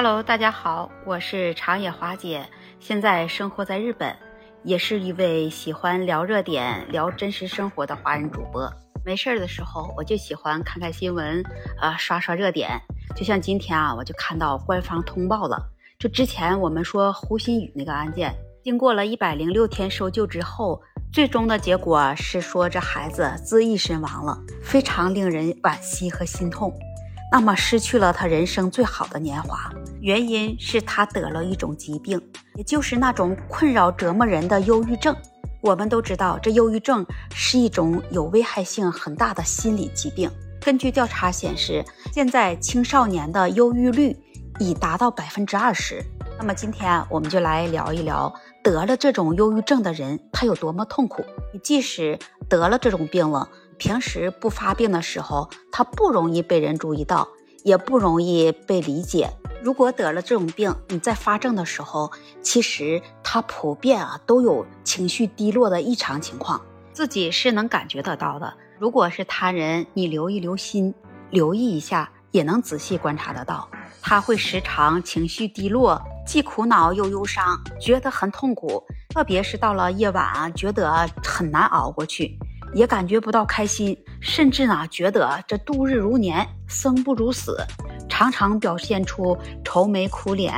Hello，大家好，我是长野华姐，现在生活在日本，也是一位喜欢聊热点、聊真实生活的华人主播。没事儿的时候，我就喜欢看看新闻，呃，刷刷热点。就像今天啊，我就看到官方通报了，就之前我们说胡鑫宇那个案件，经过了一百零六天搜救之后，最终的结果是说这孩子自缢身亡了，非常令人惋惜和心痛。那么失去了他人生最好的年华，原因是他得了一种疾病，也就是那种困扰折磨人的忧郁症。我们都知道，这忧郁症是一种有危害性很大的心理疾病。根据调查显示，现在青少年的忧郁率已达到百分之二十。那么今天我们就来聊一聊得了这种忧郁症的人他有多么痛苦。即使得了这种病了。平时不发病的时候，他不容易被人注意到，也不容易被理解。如果得了这种病，你在发症的时候，其实他普遍啊都有情绪低落的异常情况，自己是能感觉得到的。如果是他人，你留一留心，留意一下，也能仔细观察得到。他会时常情绪低落，既苦恼又忧伤，觉得很痛苦，特别是到了夜晚啊，觉得很难熬过去。也感觉不到开心，甚至呢觉得这度日如年，生不如死，常常表现出愁眉苦脸、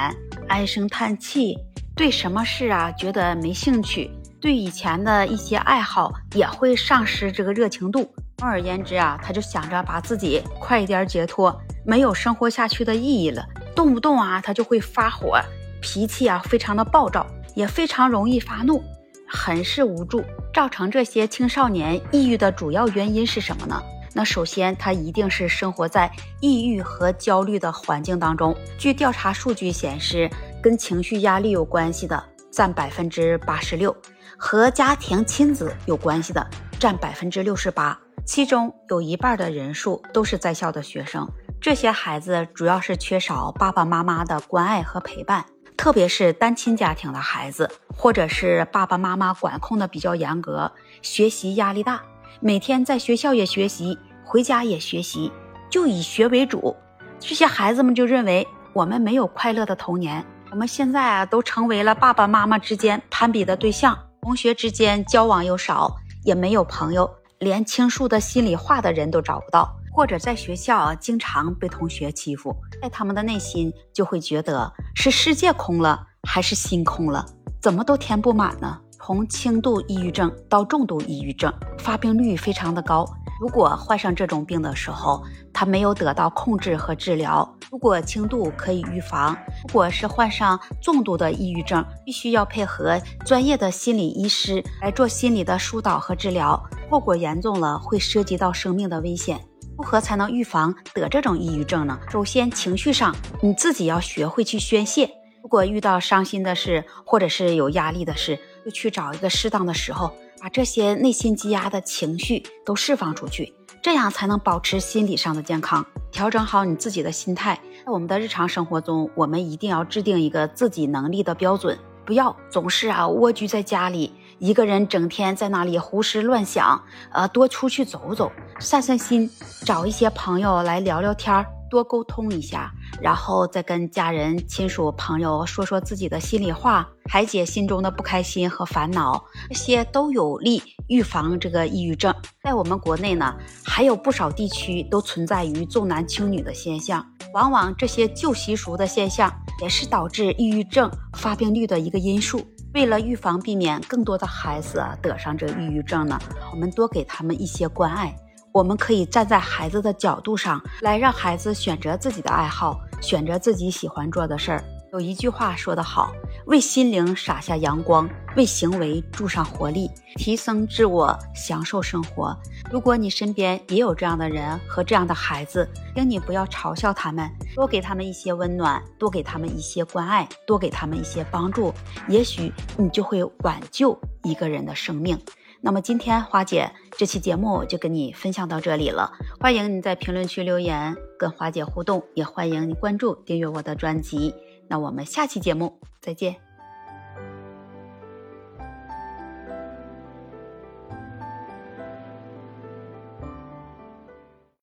唉声叹气，对什么事啊觉得没兴趣，对以前的一些爱好也会丧失这个热情度。总而言之啊，他就想着把自己快一点解脱，没有生活下去的意义了，动不动啊他就会发火，脾气啊非常的暴躁，也非常容易发怒，很是无助。造成这些青少年抑郁的主要原因是什么呢？那首先，他一定是生活在抑郁和焦虑的环境当中。据调查数据显示，跟情绪压力有关系的占百分之八十六，和家庭亲子有关系的占百分之六十八，其中有一半的人数都是在校的学生。这些孩子主要是缺少爸爸妈妈的关爱和陪伴。特别是单亲家庭的孩子，或者是爸爸妈妈管控的比较严格，学习压力大，每天在学校也学习，回家也学习，就以学为主。这些孩子们就认为我们没有快乐的童年，我们现在啊都成为了爸爸妈妈之间攀比的对象，同学之间交往又少，也没有朋友，连倾诉的心里话的人都找不到。或者在学校经常被同学欺负，在他们的内心就会觉得是世界空了还是心空了，怎么都填不满呢？从轻度抑郁症到重度抑郁症，发病率非常的高。如果患上这种病的时候，他没有得到控制和治疗，如果轻度可以预防；如果是患上重度的抑郁症，必须要配合专业的心理医师来做心理的疏导和治疗，后果严重了会涉及到生命的危险。如何才能预防得这种抑郁症呢？首先，情绪上你自己要学会去宣泄。如果遇到伤心的事，或者是有压力的事，就去找一个适当的时候，把这些内心积压的情绪都释放出去，这样才能保持心理上的健康，调整好你自己的心态。在我们的日常生活中，我们一定要制定一个自己能力的标准。不要总是啊蜗居在家里，一个人整天在那里胡思乱想。呃，多出去走走，散散心，找一些朋友来聊聊天儿，多沟通一下，然后再跟家人、亲属、朋友说说自己的心里话，排解心中的不开心和烦恼，这些都有利预防这个抑郁症。在我们国内呢，还有不少地区都存在于重男轻女的现象，往往这些旧习俗的现象。也是导致抑郁症发病率的一个因素。为了预防、避免更多的孩子得上这抑郁症呢，我们多给他们一些关爱。我们可以站在孩子的角度上来，让孩子选择自己的爱好，选择自己喜欢做的事儿。有一句话说得好：“为心灵洒下阳光，为行为注上活力，提升自我，享受生活。”如果你身边也有这样的人和这样的孩子，请你不要嘲笑他们，多给他们一些温暖，多给他们一些关爱，多给他们一些帮助，也许你就会挽救一个人的生命。那么今天花姐这期节目就跟你分享到这里了，欢迎你在评论区留言跟花姐互动，也欢迎你关注订阅我的专辑。那我们下期节目再见。